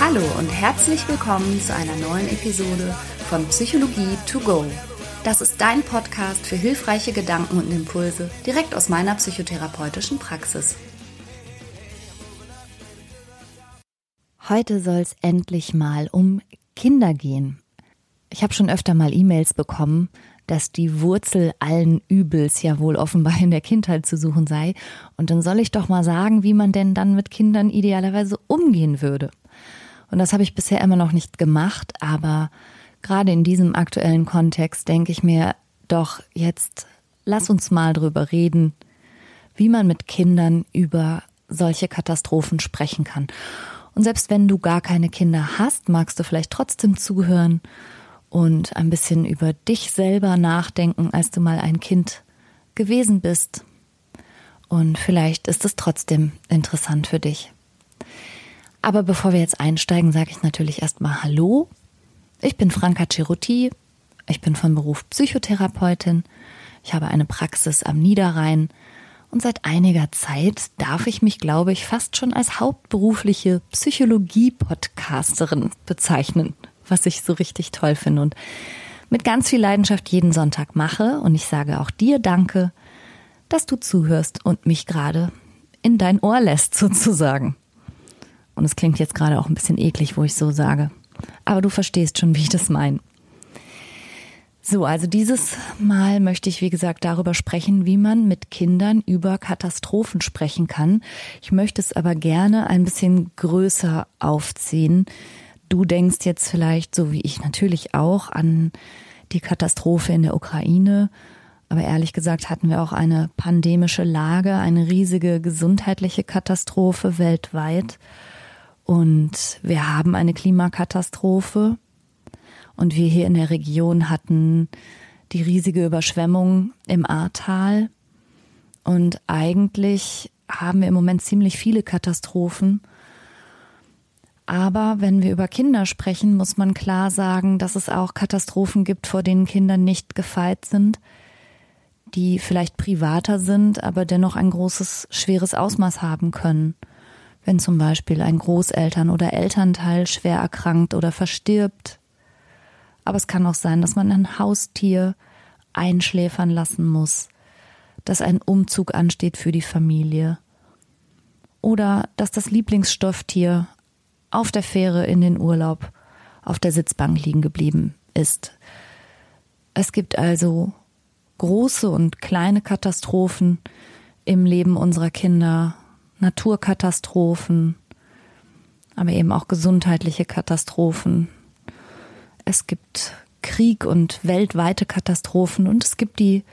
Hallo und herzlich willkommen zu einer neuen Episode von Psychologie to go. Das ist dein Podcast für hilfreiche Gedanken und Impulse direkt aus meiner psychotherapeutischen Praxis. Heute soll es endlich mal um Kinder gehen. Ich habe schon öfter mal E-Mails bekommen, dass die Wurzel allen Übels ja wohl offenbar in der Kindheit zu suchen sei. Und dann soll ich doch mal sagen, wie man denn dann mit Kindern idealerweise umgehen würde. Und das habe ich bisher immer noch nicht gemacht, aber gerade in diesem aktuellen Kontext denke ich mir doch jetzt, lass uns mal drüber reden, wie man mit Kindern über solche Katastrophen sprechen kann. Und selbst wenn du gar keine Kinder hast, magst du vielleicht trotzdem zuhören und ein bisschen über dich selber nachdenken, als du mal ein Kind gewesen bist. Und vielleicht ist es trotzdem interessant für dich. Aber bevor wir jetzt einsteigen, sage ich natürlich erstmal Hallo. Ich bin Franka Ceruti. Ich bin von Beruf Psychotherapeutin. Ich habe eine Praxis am Niederrhein. Und seit einiger Zeit darf ich mich, glaube ich, fast schon als hauptberufliche Psychologie-Podcasterin bezeichnen was ich so richtig toll finde und mit ganz viel Leidenschaft jeden Sonntag mache. Und ich sage auch dir Danke, dass du zuhörst und mich gerade in dein Ohr lässt, sozusagen. Und es klingt jetzt gerade auch ein bisschen eklig, wo ich so sage. Aber du verstehst schon, wie ich das meine. So, also dieses Mal möchte ich, wie gesagt, darüber sprechen, wie man mit Kindern über Katastrophen sprechen kann. Ich möchte es aber gerne ein bisschen größer aufziehen, Du denkst jetzt vielleicht, so wie ich natürlich auch, an die Katastrophe in der Ukraine. Aber ehrlich gesagt hatten wir auch eine pandemische Lage, eine riesige gesundheitliche Katastrophe weltweit. Und wir haben eine Klimakatastrophe. Und wir hier in der Region hatten die riesige Überschwemmung im Ahrtal. Und eigentlich haben wir im Moment ziemlich viele Katastrophen. Aber wenn wir über Kinder sprechen, muss man klar sagen, dass es auch Katastrophen gibt, vor denen Kinder nicht gefeit sind, die vielleicht privater sind, aber dennoch ein großes, schweres Ausmaß haben können. Wenn zum Beispiel ein Großeltern oder Elternteil schwer erkrankt oder verstirbt. Aber es kann auch sein, dass man ein Haustier einschläfern lassen muss, dass ein Umzug ansteht für die Familie oder dass das Lieblingsstofftier auf der Fähre in den Urlaub auf der Sitzbank liegen geblieben ist. Es gibt also große und kleine Katastrophen im Leben unserer Kinder, Naturkatastrophen, aber eben auch gesundheitliche Katastrophen. Es gibt Krieg und weltweite Katastrophen und es gibt die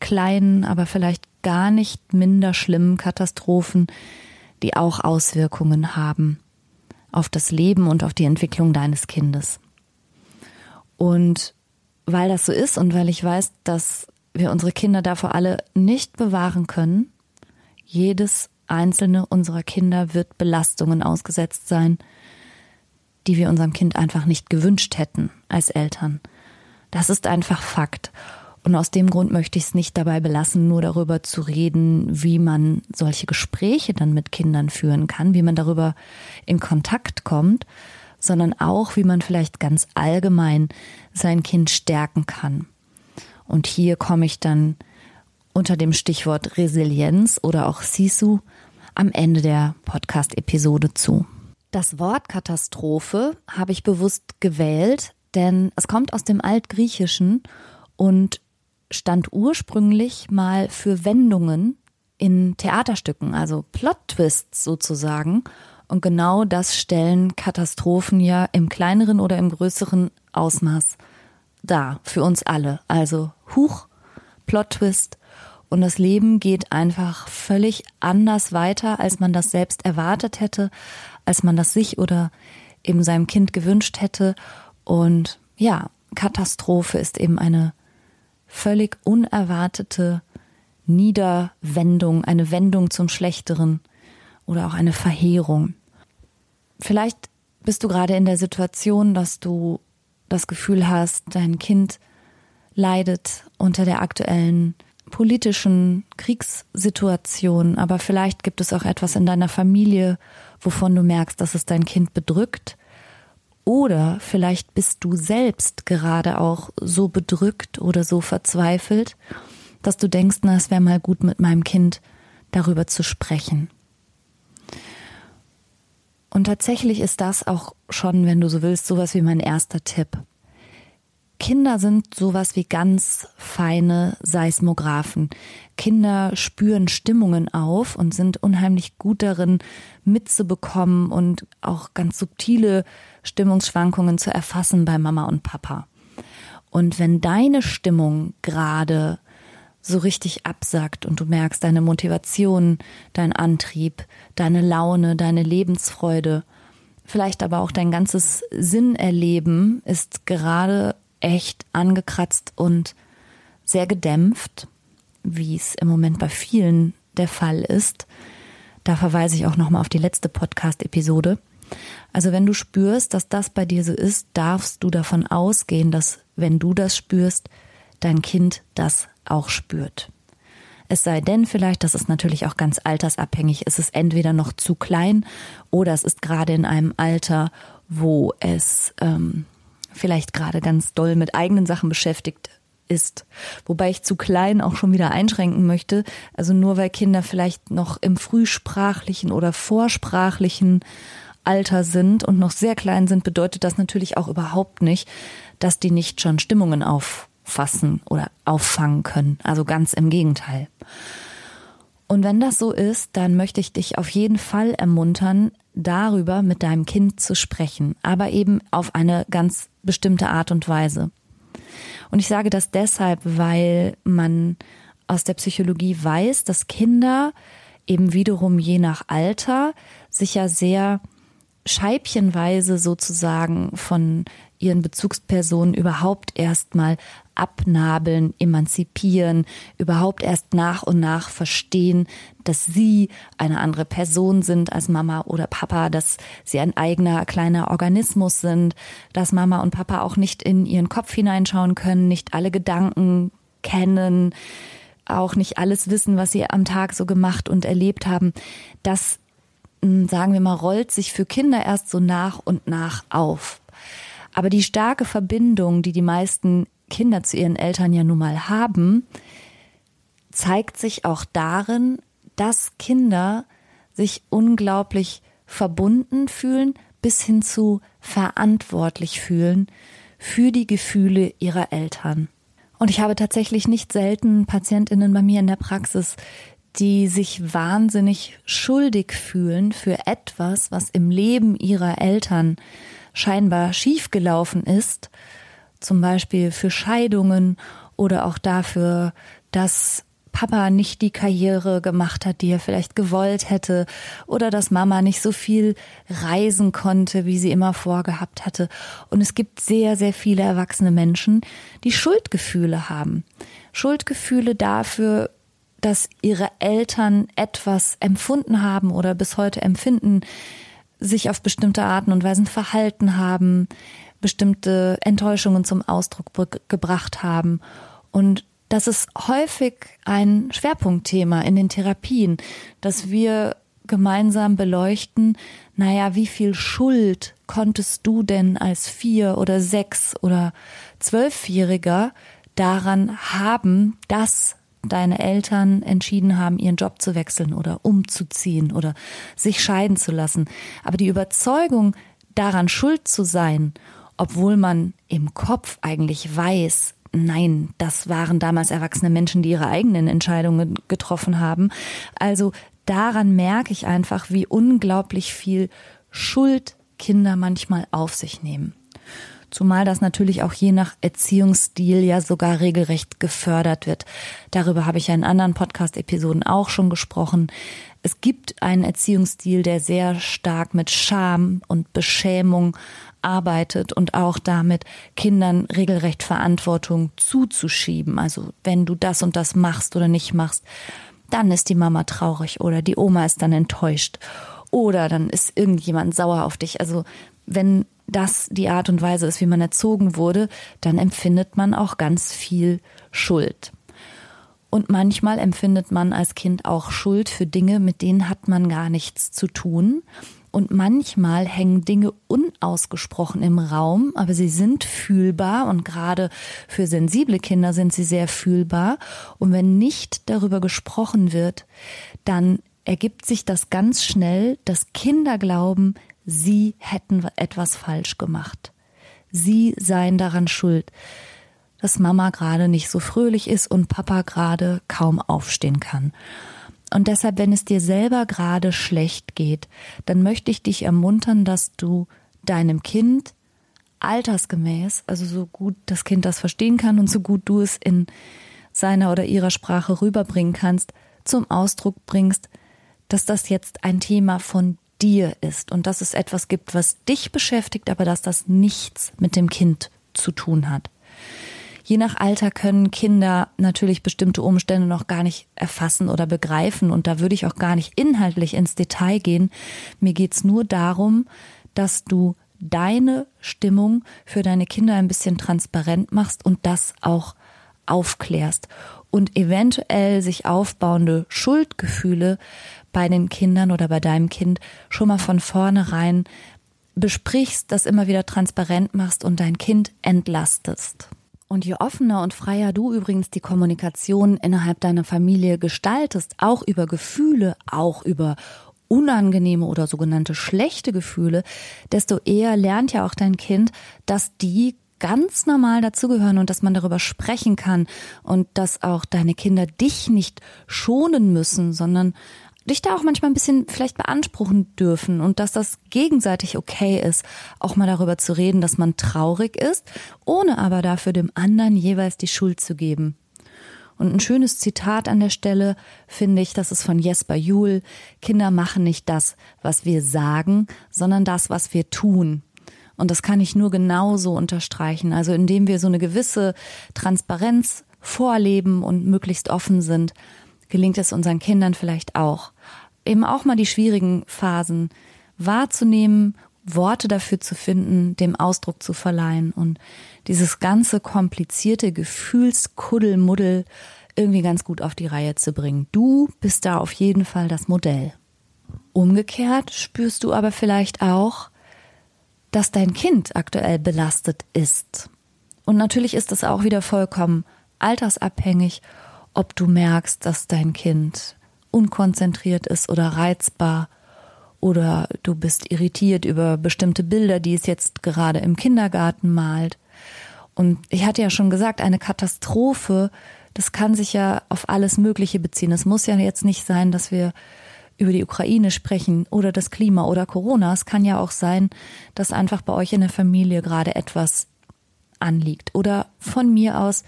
kleinen, aber vielleicht gar nicht minder schlimmen Katastrophen, die auch Auswirkungen haben auf das Leben und auf die Entwicklung deines Kindes. Und weil das so ist und weil ich weiß, dass wir unsere Kinder davor alle nicht bewahren können, jedes einzelne unserer Kinder wird Belastungen ausgesetzt sein, die wir unserem Kind einfach nicht gewünscht hätten als Eltern. Das ist einfach Fakt. Und aus dem Grund möchte ich es nicht dabei belassen, nur darüber zu reden, wie man solche Gespräche dann mit Kindern führen kann, wie man darüber in Kontakt kommt, sondern auch, wie man vielleicht ganz allgemein sein Kind stärken kann. Und hier komme ich dann unter dem Stichwort Resilienz oder auch Sisu am Ende der Podcast-Episode zu. Das Wort Katastrophe habe ich bewusst gewählt, denn es kommt aus dem Altgriechischen und stand ursprünglich mal für Wendungen in Theaterstücken, also Plot-Twists sozusagen. Und genau das stellen Katastrophen ja im kleineren oder im größeren Ausmaß dar, für uns alle. Also Huch, Plot-Twist. Und das Leben geht einfach völlig anders weiter, als man das selbst erwartet hätte, als man das sich oder eben seinem Kind gewünscht hätte. Und ja, Katastrophe ist eben eine völlig unerwartete Niederwendung, eine Wendung zum Schlechteren oder auch eine Verheerung. Vielleicht bist du gerade in der Situation, dass du das Gefühl hast, dein Kind leidet unter der aktuellen politischen Kriegssituation, aber vielleicht gibt es auch etwas in deiner Familie, wovon du merkst, dass es dein Kind bedrückt. Oder vielleicht bist du selbst gerade auch so bedrückt oder so verzweifelt, dass du denkst, na, es wäre mal gut mit meinem Kind darüber zu sprechen. Und tatsächlich ist das auch schon, wenn du so willst, sowas wie mein erster Tipp. Kinder sind sowas wie ganz feine Seismographen. Kinder spüren Stimmungen auf und sind unheimlich gut darin, mitzubekommen und auch ganz subtile Stimmungsschwankungen zu erfassen bei Mama und Papa. Und wenn deine Stimmung gerade so richtig absackt und du merkst deine Motivation, dein Antrieb, deine Laune, deine Lebensfreude, vielleicht aber auch dein ganzes Sinnerleben ist gerade echt angekratzt und sehr gedämpft, wie es im Moment bei vielen der Fall ist. Da verweise ich auch nochmal auf die letzte Podcast-Episode. Also wenn du spürst, dass das bei dir so ist, darfst du davon ausgehen, dass wenn du das spürst, dein Kind das auch spürt. Es sei denn vielleicht, das ist natürlich auch ganz altersabhängig, es ist entweder noch zu klein oder es ist gerade in einem Alter, wo es ähm, vielleicht gerade ganz doll mit eigenen Sachen beschäftigt ist. Wobei ich zu klein auch schon wieder einschränken möchte. Also nur weil Kinder vielleicht noch im frühsprachlichen oder vorsprachlichen Alter sind und noch sehr klein sind, bedeutet das natürlich auch überhaupt nicht, dass die nicht schon Stimmungen auffassen oder auffangen können. Also ganz im Gegenteil. Und wenn das so ist, dann möchte ich dich auf jeden Fall ermuntern, darüber mit deinem Kind zu sprechen, aber eben auf eine ganz bestimmte Art und Weise. Und ich sage das deshalb, weil man aus der Psychologie weiß, dass Kinder eben wiederum je nach Alter sich ja sehr scheibchenweise sozusagen von ihren Bezugspersonen überhaupt erstmal abnabeln, emanzipieren, überhaupt erst nach und nach verstehen, dass sie eine andere Person sind als Mama oder Papa, dass sie ein eigener kleiner Organismus sind, dass Mama und Papa auch nicht in ihren Kopf hineinschauen können, nicht alle Gedanken kennen, auch nicht alles wissen, was sie am Tag so gemacht und erlebt haben. Das hm, sagen wir mal, rollt sich für Kinder erst so nach und nach auf. Aber die starke Verbindung, die die meisten Kinder zu ihren Eltern ja nun mal haben, zeigt sich auch darin, dass Kinder sich unglaublich verbunden fühlen bis hin zu verantwortlich fühlen für die Gefühle ihrer Eltern. Und ich habe tatsächlich nicht selten Patientinnen bei mir in der Praxis, die sich wahnsinnig schuldig fühlen für etwas, was im Leben ihrer Eltern scheinbar schiefgelaufen ist, zum Beispiel für Scheidungen oder auch dafür, dass Papa nicht die Karriere gemacht hat, die er vielleicht gewollt hätte, oder dass Mama nicht so viel reisen konnte, wie sie immer vorgehabt hatte. Und es gibt sehr, sehr viele erwachsene Menschen, die Schuldgefühle haben. Schuldgefühle dafür, dass ihre Eltern etwas empfunden haben oder bis heute empfinden, sich auf bestimmte Arten und Weisen verhalten haben, bestimmte Enttäuschungen zum Ausdruck gebracht haben. Und das ist häufig ein Schwerpunktthema in den Therapien, dass wir gemeinsam beleuchten, naja, wie viel Schuld konntest du denn als vier oder sechs oder zwölfjähriger daran haben, dass deine Eltern entschieden haben, ihren Job zu wechseln oder umzuziehen oder sich scheiden zu lassen. Aber die Überzeugung, daran schuld zu sein, obwohl man im Kopf eigentlich weiß, nein, das waren damals erwachsene Menschen, die ihre eigenen Entscheidungen getroffen haben. Also daran merke ich einfach, wie unglaublich viel Schuld Kinder manchmal auf sich nehmen. Zumal das natürlich auch je nach Erziehungsstil ja sogar regelrecht gefördert wird. Darüber habe ich ja in anderen Podcast-Episoden auch schon gesprochen. Es gibt einen Erziehungsstil, der sehr stark mit Scham und Beschämung arbeitet und auch damit Kindern regelrecht Verantwortung zuzuschieben. Also wenn du das und das machst oder nicht machst, dann ist die Mama traurig oder die Oma ist dann enttäuscht oder dann ist irgendjemand sauer auf dich. Also wenn das die Art und Weise ist, wie man erzogen wurde, dann empfindet man auch ganz viel Schuld. Und manchmal empfindet man als Kind auch Schuld für Dinge, mit denen hat man gar nichts zu tun. Und manchmal hängen Dinge unausgesprochen im Raum, aber sie sind fühlbar und gerade für sensible Kinder sind sie sehr fühlbar. Und wenn nicht darüber gesprochen wird, dann ergibt sich das ganz schnell, dass Kinder glauben, sie hätten etwas falsch gemacht. Sie seien daran schuld, dass Mama gerade nicht so fröhlich ist und Papa gerade kaum aufstehen kann. Und deshalb, wenn es dir selber gerade schlecht geht, dann möchte ich dich ermuntern, dass du deinem Kind altersgemäß, also so gut das Kind das verstehen kann und so gut du es in seiner oder ihrer Sprache rüberbringen kannst, zum Ausdruck bringst, dass das jetzt ein Thema von dir ist und dass es etwas gibt, was dich beschäftigt, aber dass das nichts mit dem Kind zu tun hat. Je nach Alter können Kinder natürlich bestimmte Umstände noch gar nicht erfassen oder begreifen und da würde ich auch gar nicht inhaltlich ins Detail gehen. Mir geht's nur darum, dass du deine Stimmung für deine Kinder ein bisschen transparent machst und das auch aufklärst und eventuell sich aufbauende Schuldgefühle bei den Kindern oder bei deinem Kind schon mal von vornherein besprichst, das immer wieder transparent machst und dein Kind entlastest. Und je offener und freier du übrigens die Kommunikation innerhalb deiner Familie gestaltest, auch über Gefühle, auch über unangenehme oder sogenannte schlechte Gefühle, desto eher lernt ja auch dein Kind, dass die ganz normal dazugehören und dass man darüber sprechen kann und dass auch deine Kinder dich nicht schonen müssen, sondern dich da auch manchmal ein bisschen vielleicht beanspruchen dürfen und dass das gegenseitig okay ist, auch mal darüber zu reden, dass man traurig ist, ohne aber dafür dem anderen jeweils die Schuld zu geben. Und ein schönes Zitat an der Stelle finde ich, das ist von Jesper Juhl. Kinder machen nicht das, was wir sagen, sondern das, was wir tun. Und das kann ich nur genauso unterstreichen. Also indem wir so eine gewisse Transparenz vorleben und möglichst offen sind, gelingt es unseren Kindern vielleicht auch, eben auch mal die schwierigen Phasen wahrzunehmen, Worte dafür zu finden, dem Ausdruck zu verleihen und dieses ganze komplizierte Gefühlskuddelmuddel irgendwie ganz gut auf die Reihe zu bringen. Du bist da auf jeden Fall das Modell. Umgekehrt spürst du aber vielleicht auch, dass dein Kind aktuell belastet ist. Und natürlich ist das auch wieder vollkommen altersabhängig ob du merkst, dass dein Kind unkonzentriert ist oder reizbar oder du bist irritiert über bestimmte Bilder, die es jetzt gerade im Kindergarten malt. Und ich hatte ja schon gesagt, eine Katastrophe, das kann sich ja auf alles Mögliche beziehen. Es muss ja jetzt nicht sein, dass wir über die Ukraine sprechen oder das Klima oder Corona. Es kann ja auch sein, dass einfach bei euch in der Familie gerade etwas anliegt. Oder von mir aus,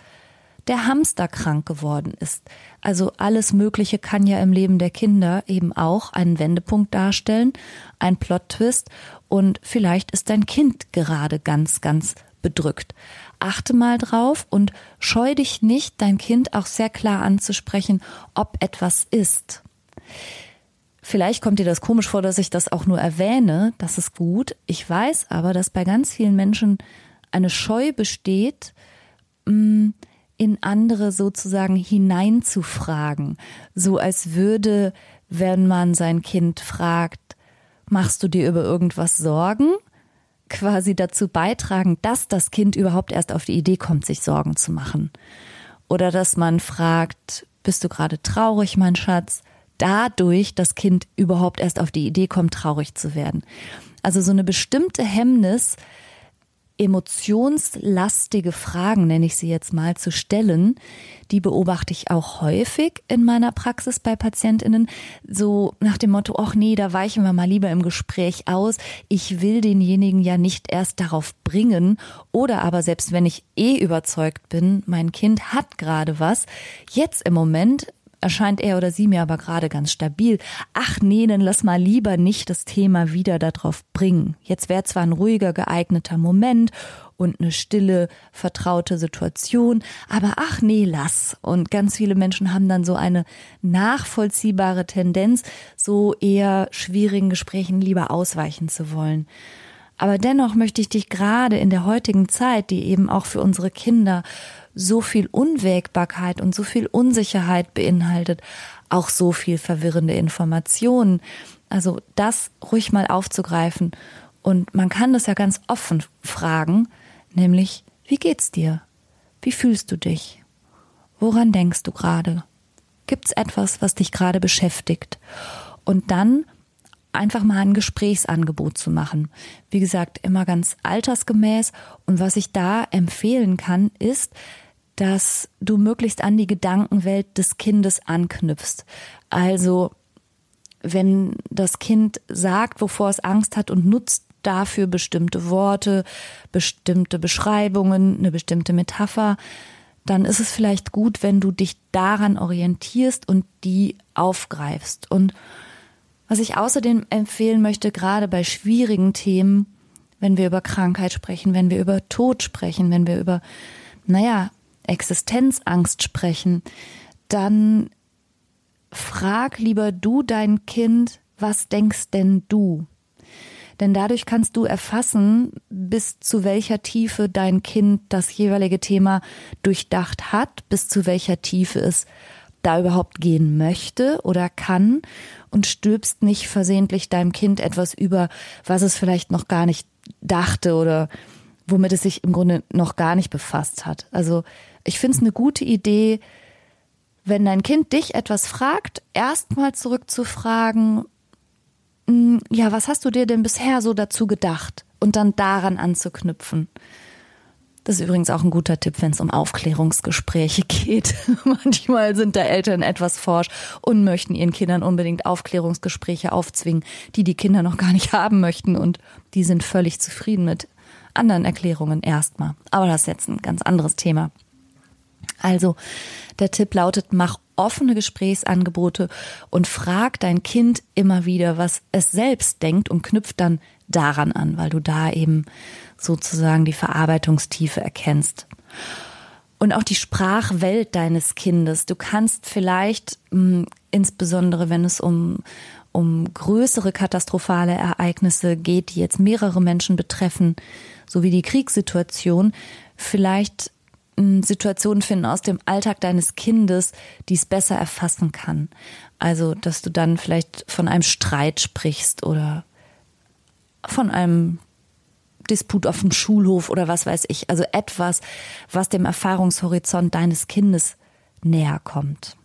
der Hamster krank geworden ist. Also alles Mögliche kann ja im Leben der Kinder eben auch einen Wendepunkt darstellen, ein Plot-Twist und vielleicht ist dein Kind gerade ganz, ganz bedrückt. Achte mal drauf und scheu dich nicht, dein Kind auch sehr klar anzusprechen, ob etwas ist. Vielleicht kommt dir das komisch vor, dass ich das auch nur erwähne, das ist gut. Ich weiß aber, dass bei ganz vielen Menschen eine Scheu besteht, mm, in andere sozusagen hineinzufragen, so als würde, wenn man sein Kind fragt, machst du dir über irgendwas Sorgen, quasi dazu beitragen, dass das Kind überhaupt erst auf die Idee kommt, sich Sorgen zu machen. Oder dass man fragt, bist du gerade traurig, mein Schatz? Dadurch das Kind überhaupt erst auf die Idee kommt, traurig zu werden. Also so eine bestimmte Hemmnis, emotionslastige Fragen, nenne ich sie jetzt mal, zu stellen, die beobachte ich auch häufig in meiner Praxis bei Patientinnen, so nach dem Motto, ach nee, da weichen wir mal lieber im Gespräch aus, ich will denjenigen ja nicht erst darauf bringen, oder aber selbst wenn ich eh überzeugt bin, mein Kind hat gerade was, jetzt im Moment erscheint er oder sie mir aber gerade ganz stabil. Ach nee, dann lass mal lieber nicht das Thema wieder darauf bringen. Jetzt wäre zwar ein ruhiger, geeigneter Moment und eine stille, vertraute Situation, aber ach nee, lass. Und ganz viele Menschen haben dann so eine nachvollziehbare Tendenz, so eher schwierigen Gesprächen lieber ausweichen zu wollen. Aber dennoch möchte ich dich gerade in der heutigen Zeit, die eben auch für unsere Kinder so viel Unwägbarkeit und so viel Unsicherheit beinhaltet, auch so viel verwirrende Informationen. Also das ruhig mal aufzugreifen. Und man kann das ja ganz offen fragen, nämlich, wie geht's dir? Wie fühlst du dich? Woran denkst du gerade? Gibt's etwas, was dich gerade beschäftigt? Und dann einfach mal ein Gesprächsangebot zu machen. Wie gesagt, immer ganz altersgemäß. Und was ich da empfehlen kann, ist, dass du möglichst an die Gedankenwelt des Kindes anknüpfst. Also, wenn das Kind sagt, wovor es Angst hat und nutzt dafür bestimmte Worte, bestimmte Beschreibungen, eine bestimmte Metapher, dann ist es vielleicht gut, wenn du dich daran orientierst und die aufgreifst. Und was ich außerdem empfehlen möchte, gerade bei schwierigen Themen, wenn wir über Krankheit sprechen, wenn wir über Tod sprechen, wenn wir über, naja, Existenzangst sprechen, dann frag lieber du dein Kind, was denkst denn du? Denn dadurch kannst du erfassen, bis zu welcher Tiefe dein Kind das jeweilige Thema durchdacht hat, bis zu welcher Tiefe es da überhaupt gehen möchte oder kann und stülpst nicht versehentlich deinem Kind etwas über, was es vielleicht noch gar nicht dachte oder womit es sich im Grunde noch gar nicht befasst hat. Also ich finde es eine gute Idee, wenn dein Kind dich etwas fragt, erstmal zurückzufragen, hm, ja, was hast du dir denn bisher so dazu gedacht? Und dann daran anzuknüpfen. Das ist übrigens auch ein guter Tipp, wenn es um Aufklärungsgespräche geht. Manchmal sind da Eltern etwas forsch und möchten ihren Kindern unbedingt Aufklärungsgespräche aufzwingen, die die Kinder noch gar nicht haben möchten und die sind völlig zufrieden mit anderen Erklärungen erstmal. Aber das ist jetzt ein ganz anderes Thema. Also, der Tipp lautet, mach offene Gesprächsangebote und frag dein Kind immer wieder, was es selbst denkt und knüpft dann daran an, weil du da eben sozusagen die Verarbeitungstiefe erkennst. Und auch die Sprachwelt deines Kindes. Du kannst vielleicht, hm, insbesondere wenn es um, um größere katastrophale Ereignisse geht, die jetzt mehrere Menschen betreffen, so wie die Kriegssituation, vielleicht Situationen finden aus dem Alltag deines Kindes, die es besser erfassen kann. Also, dass du dann vielleicht von einem Streit sprichst oder von einem Disput auf dem Schulhof oder was weiß ich. Also etwas, was dem Erfahrungshorizont deines Kindes näher kommt.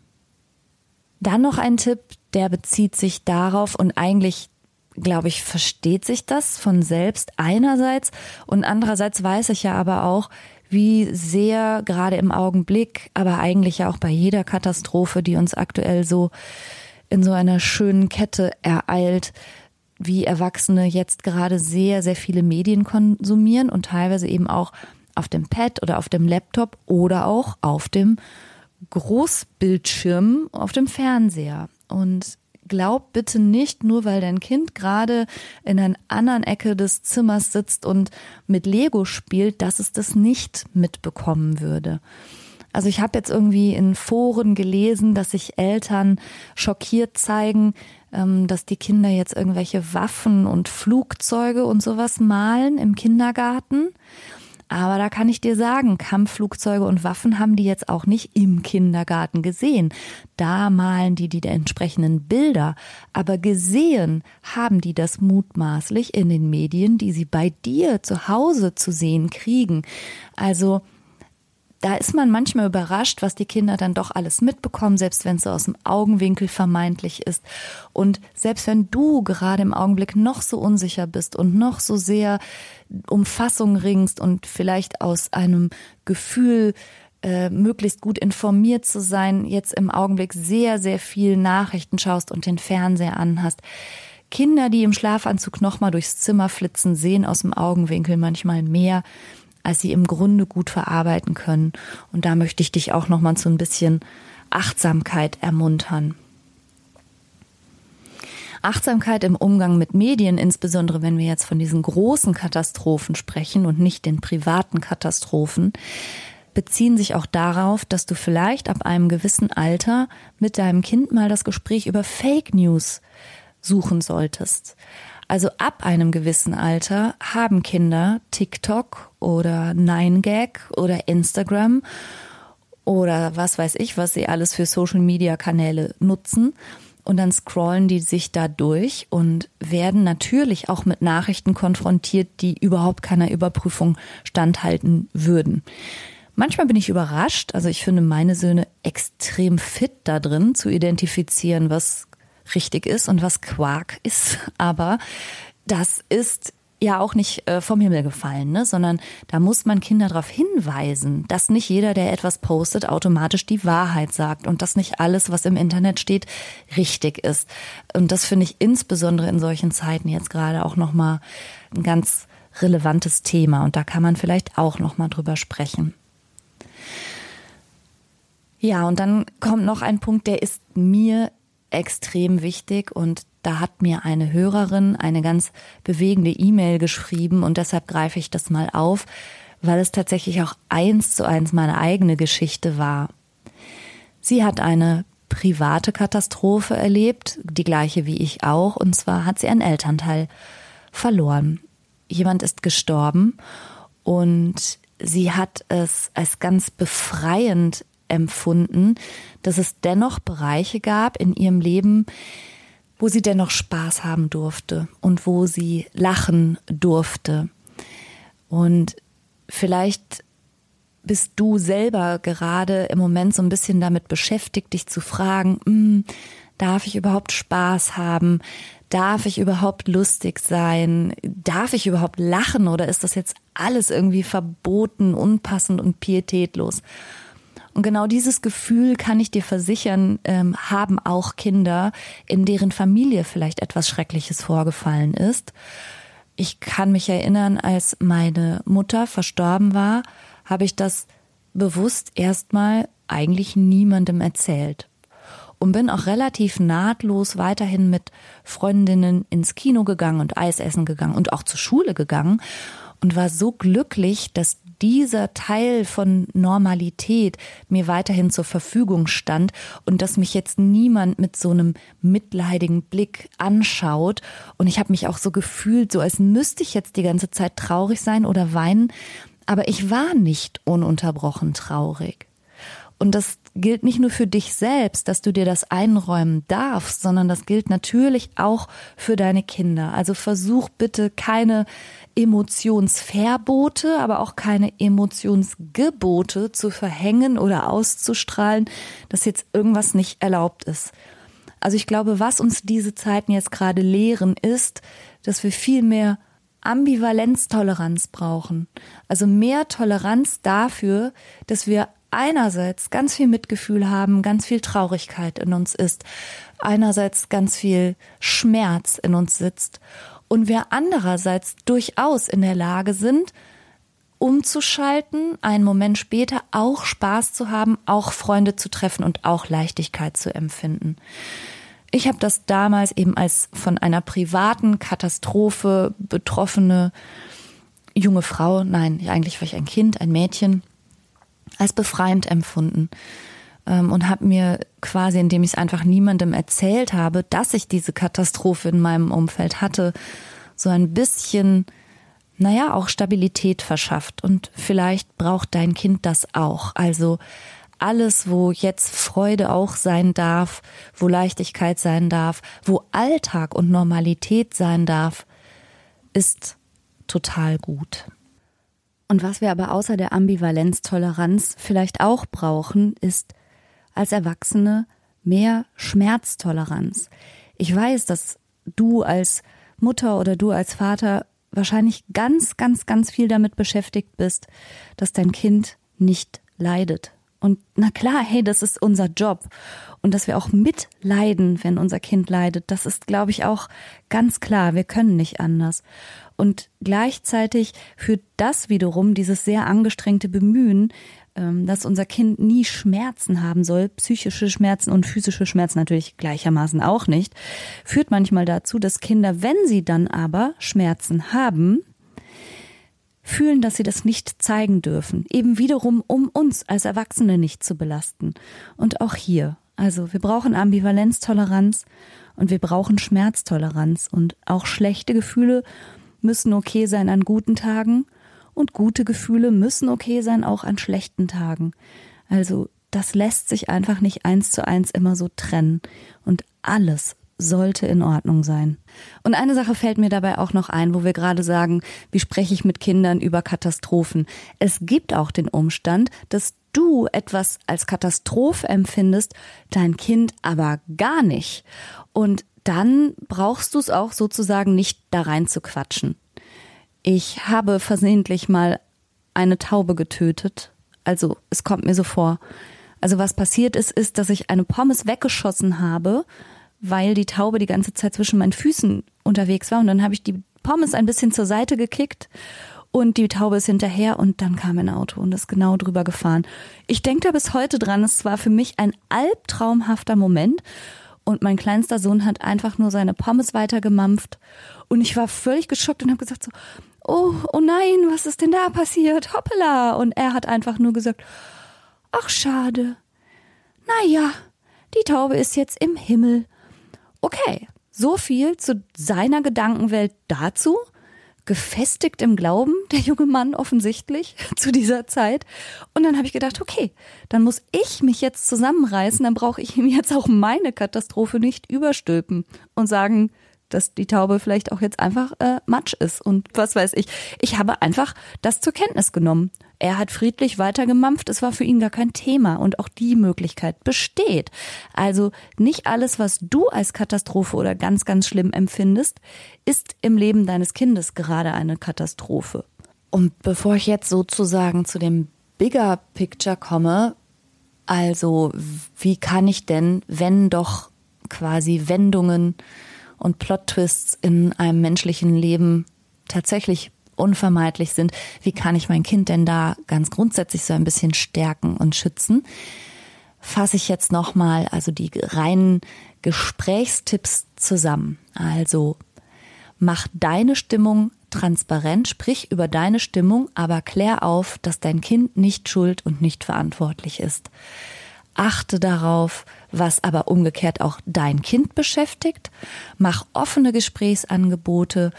Dann noch ein Tipp, der bezieht sich darauf und eigentlich glaube ich, versteht sich das von selbst einerseits und andererseits weiß ich ja aber auch, wie sehr gerade im Augenblick, aber eigentlich ja auch bei jeder Katastrophe, die uns aktuell so in so einer schönen Kette ereilt, wie Erwachsene jetzt gerade sehr, sehr viele Medien konsumieren und teilweise eben auch auf dem Pad oder auf dem Laptop oder auch auf dem Großbildschirm auf dem Fernseher. Und glaub bitte nicht, nur weil dein Kind gerade in einer anderen Ecke des Zimmers sitzt und mit Lego spielt, dass es das nicht mitbekommen würde. Also ich habe jetzt irgendwie in Foren gelesen, dass sich Eltern schockiert zeigen, ähm, dass die Kinder jetzt irgendwelche Waffen und Flugzeuge und sowas malen im Kindergarten. Aber da kann ich dir sagen, Kampfflugzeuge und Waffen haben die jetzt auch nicht im Kindergarten gesehen. Da malen die die entsprechenden Bilder. Aber gesehen haben die das mutmaßlich in den Medien, die sie bei dir zu Hause zu sehen kriegen. Also da ist man manchmal überrascht, was die Kinder dann doch alles mitbekommen, selbst wenn es so aus dem Augenwinkel vermeintlich ist. Und selbst wenn du gerade im Augenblick noch so unsicher bist und noch so sehr um Fassung ringst und vielleicht aus einem Gefühl äh, möglichst gut informiert zu sein, jetzt im Augenblick sehr, sehr viel Nachrichten schaust und den Fernseher anhast. Kinder, die im Schlafanzug nochmal durchs Zimmer flitzen, sehen aus dem Augenwinkel manchmal mehr als sie im Grunde gut verarbeiten können. Und da möchte ich dich auch noch mal so ein bisschen Achtsamkeit ermuntern. Achtsamkeit im Umgang mit Medien, insbesondere wenn wir jetzt von diesen großen Katastrophen sprechen und nicht den privaten Katastrophen, beziehen sich auch darauf, dass du vielleicht ab einem gewissen Alter mit deinem Kind mal das Gespräch über Fake News suchen solltest. Also ab einem gewissen Alter haben Kinder TikTok oder 9gag oder Instagram oder was weiß ich, was sie alles für Social-Media-Kanäle nutzen. Und dann scrollen die sich da durch und werden natürlich auch mit Nachrichten konfrontiert, die überhaupt keiner Überprüfung standhalten würden. Manchmal bin ich überrascht, also ich finde meine Söhne extrem fit da drin zu identifizieren, was richtig ist und was Quark ist. Aber das ist ja auch nicht äh, vom Himmel gefallen, ne? sondern da muss man Kinder darauf hinweisen, dass nicht jeder, der etwas postet, automatisch die Wahrheit sagt und dass nicht alles, was im Internet steht, richtig ist. Und das finde ich insbesondere in solchen Zeiten jetzt gerade auch nochmal ein ganz relevantes Thema und da kann man vielleicht auch nochmal drüber sprechen. Ja, und dann kommt noch ein Punkt, der ist mir extrem wichtig und da hat mir eine Hörerin eine ganz bewegende E-Mail geschrieben und deshalb greife ich das mal auf, weil es tatsächlich auch eins zu eins meine eigene Geschichte war. Sie hat eine private Katastrophe erlebt, die gleiche wie ich auch, und zwar hat sie einen Elternteil verloren. Jemand ist gestorben und sie hat es als ganz befreiend empfunden, dass es dennoch Bereiche gab in ihrem Leben, wo sie dennoch Spaß haben durfte und wo sie lachen durfte. Und vielleicht bist du selber gerade im Moment so ein bisschen damit beschäftigt, dich zu fragen, hm, darf ich überhaupt Spaß haben? Darf ich überhaupt lustig sein? Darf ich überhaupt lachen oder ist das jetzt alles irgendwie verboten, unpassend und pietätlos? Und genau dieses Gefühl, kann ich dir versichern, ähm, haben auch Kinder, in deren Familie vielleicht etwas Schreckliches vorgefallen ist. Ich kann mich erinnern, als meine Mutter verstorben war, habe ich das bewusst erstmal eigentlich niemandem erzählt. Und bin auch relativ nahtlos weiterhin mit Freundinnen ins Kino gegangen und Eis essen gegangen und auch zur Schule gegangen und war so glücklich, dass dieser Teil von Normalität mir weiterhin zur Verfügung stand und dass mich jetzt niemand mit so einem mitleidigen Blick anschaut. Und ich habe mich auch so gefühlt, so als müsste ich jetzt die ganze Zeit traurig sein oder weinen. Aber ich war nicht ununterbrochen traurig. Und das gilt nicht nur für dich selbst, dass du dir das einräumen darfst, sondern das gilt natürlich auch für deine Kinder. Also versuch bitte keine Emotionsverbote, aber auch keine Emotionsgebote zu verhängen oder auszustrahlen, dass jetzt irgendwas nicht erlaubt ist. Also ich glaube, was uns diese Zeiten jetzt gerade lehren, ist, dass wir viel mehr Ambivalenztoleranz brauchen. Also mehr Toleranz dafür, dass wir einerseits ganz viel Mitgefühl haben, ganz viel Traurigkeit in uns ist, einerseits ganz viel Schmerz in uns sitzt und wir andererseits durchaus in der Lage sind, umzuschalten, einen Moment später auch Spaß zu haben, auch Freunde zu treffen und auch Leichtigkeit zu empfinden. Ich habe das damals eben als von einer privaten Katastrophe betroffene junge Frau, nein, eigentlich war ich ein Kind, ein Mädchen, als befreiend empfunden ähm, und habe mir quasi, indem ich es einfach niemandem erzählt habe, dass ich diese Katastrophe in meinem Umfeld hatte, so ein bisschen, naja, auch Stabilität verschafft. Und vielleicht braucht dein Kind das auch. Also alles, wo jetzt Freude auch sein darf, wo Leichtigkeit sein darf, wo Alltag und Normalität sein darf, ist total gut. Und was wir aber außer der Ambivalenztoleranz vielleicht auch brauchen, ist als Erwachsene mehr Schmerztoleranz. Ich weiß, dass du als Mutter oder du als Vater wahrscheinlich ganz, ganz, ganz viel damit beschäftigt bist, dass dein Kind nicht leidet. Und na klar, hey, das ist unser Job. Und dass wir auch mitleiden, wenn unser Kind leidet, das ist, glaube ich, auch ganz klar. Wir können nicht anders. Und gleichzeitig führt das wiederum, dieses sehr angestrengte Bemühen, ähm, dass unser Kind nie Schmerzen haben soll, psychische Schmerzen und physische Schmerzen natürlich gleichermaßen auch nicht, führt manchmal dazu, dass Kinder, wenn sie dann aber Schmerzen haben, fühlen, dass sie das nicht zeigen dürfen. Eben wiederum, um uns als Erwachsene nicht zu belasten. Und auch hier. Also wir brauchen Ambivalenztoleranz und wir brauchen Schmerztoleranz und auch schlechte Gefühle müssen okay sein an guten Tagen und gute Gefühle müssen okay sein auch an schlechten Tagen. Also das lässt sich einfach nicht eins zu eins immer so trennen. Und alles sollte in Ordnung sein. Und eine Sache fällt mir dabei auch noch ein, wo wir gerade sagen, wie spreche ich mit Kindern über Katastrophen. Es gibt auch den Umstand, dass du etwas als Katastrophe empfindest, dein Kind aber gar nicht. Und dann brauchst du es auch sozusagen nicht da rein zu quatschen. Ich habe versehentlich mal eine Taube getötet. Also es kommt mir so vor. Also was passiert ist, ist, dass ich eine Pommes weggeschossen habe, weil die Taube die ganze Zeit zwischen meinen Füßen unterwegs war. Und dann habe ich die Pommes ein bisschen zur Seite gekickt und die Taube ist hinterher und dann kam ein Auto und ist genau drüber gefahren. Ich denke da bis heute dran, es war für mich ein albtraumhafter Moment und mein kleinster Sohn hat einfach nur seine Pommes weitergemampft und ich war völlig geschockt und habe gesagt so, oh, oh nein, was ist denn da passiert? Hoppala! Und er hat einfach nur gesagt, ach schade. Naja, die Taube ist jetzt im Himmel. Okay, so viel zu seiner Gedankenwelt dazu gefestigt im Glauben, der junge Mann offensichtlich zu dieser Zeit. Und dann habe ich gedacht, okay, dann muss ich mich jetzt zusammenreißen, dann brauche ich ihm jetzt auch meine Katastrophe nicht überstülpen und sagen, dass die Taube vielleicht auch jetzt einfach äh, Matsch ist und was weiß ich. Ich habe einfach das zur Kenntnis genommen. Er hat friedlich weitergemampft, es war für ihn gar kein Thema und auch die Möglichkeit besteht. Also nicht alles, was du als Katastrophe oder ganz, ganz schlimm empfindest, ist im Leben deines Kindes gerade eine Katastrophe. Und bevor ich jetzt sozusagen zu dem Bigger Picture komme, also wie kann ich denn, wenn doch quasi Wendungen und Plot-Twists in einem menschlichen Leben tatsächlich unvermeidlich sind, wie kann ich mein Kind denn da ganz grundsätzlich so ein bisschen stärken und schützen? Fasse ich jetzt nochmal also die reinen Gesprächstipps zusammen. Also mach deine Stimmung transparent, sprich über deine Stimmung, aber klär auf, dass dein Kind nicht schuld und nicht verantwortlich ist. Achte darauf, was aber umgekehrt auch dein Kind beschäftigt. Mach offene Gesprächsangebote,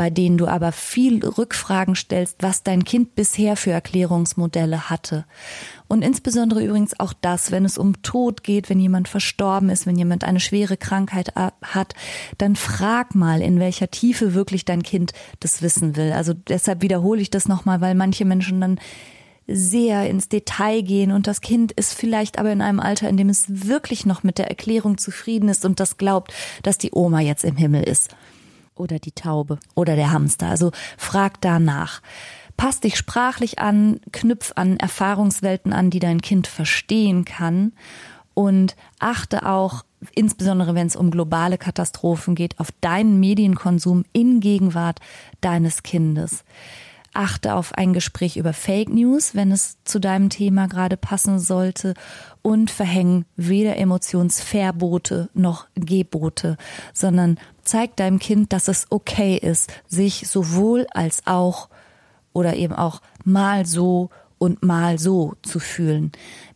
bei denen du aber viel Rückfragen stellst, was dein Kind bisher für Erklärungsmodelle hatte. Und insbesondere übrigens auch das, wenn es um Tod geht, wenn jemand verstorben ist, wenn jemand eine schwere Krankheit hat, dann frag mal, in welcher Tiefe wirklich dein Kind das wissen will. Also deshalb wiederhole ich das nochmal, weil manche Menschen dann sehr ins Detail gehen und das Kind ist vielleicht aber in einem Alter, in dem es wirklich noch mit der Erklärung zufrieden ist und das glaubt, dass die Oma jetzt im Himmel ist. Oder die Taube. Oder der Hamster. Also frag danach. Pass dich sprachlich an, knüpf an Erfahrungswelten an, die dein Kind verstehen kann und achte auch, insbesondere wenn es um globale Katastrophen geht, auf deinen Medienkonsum in Gegenwart deines Kindes achte auf ein Gespräch über Fake News, wenn es zu deinem Thema gerade passen sollte und verhängen weder Emotionsverbote noch Gebote, sondern zeig deinem Kind, dass es okay ist, sich sowohl als auch oder eben auch mal so und mal so zu fühlen.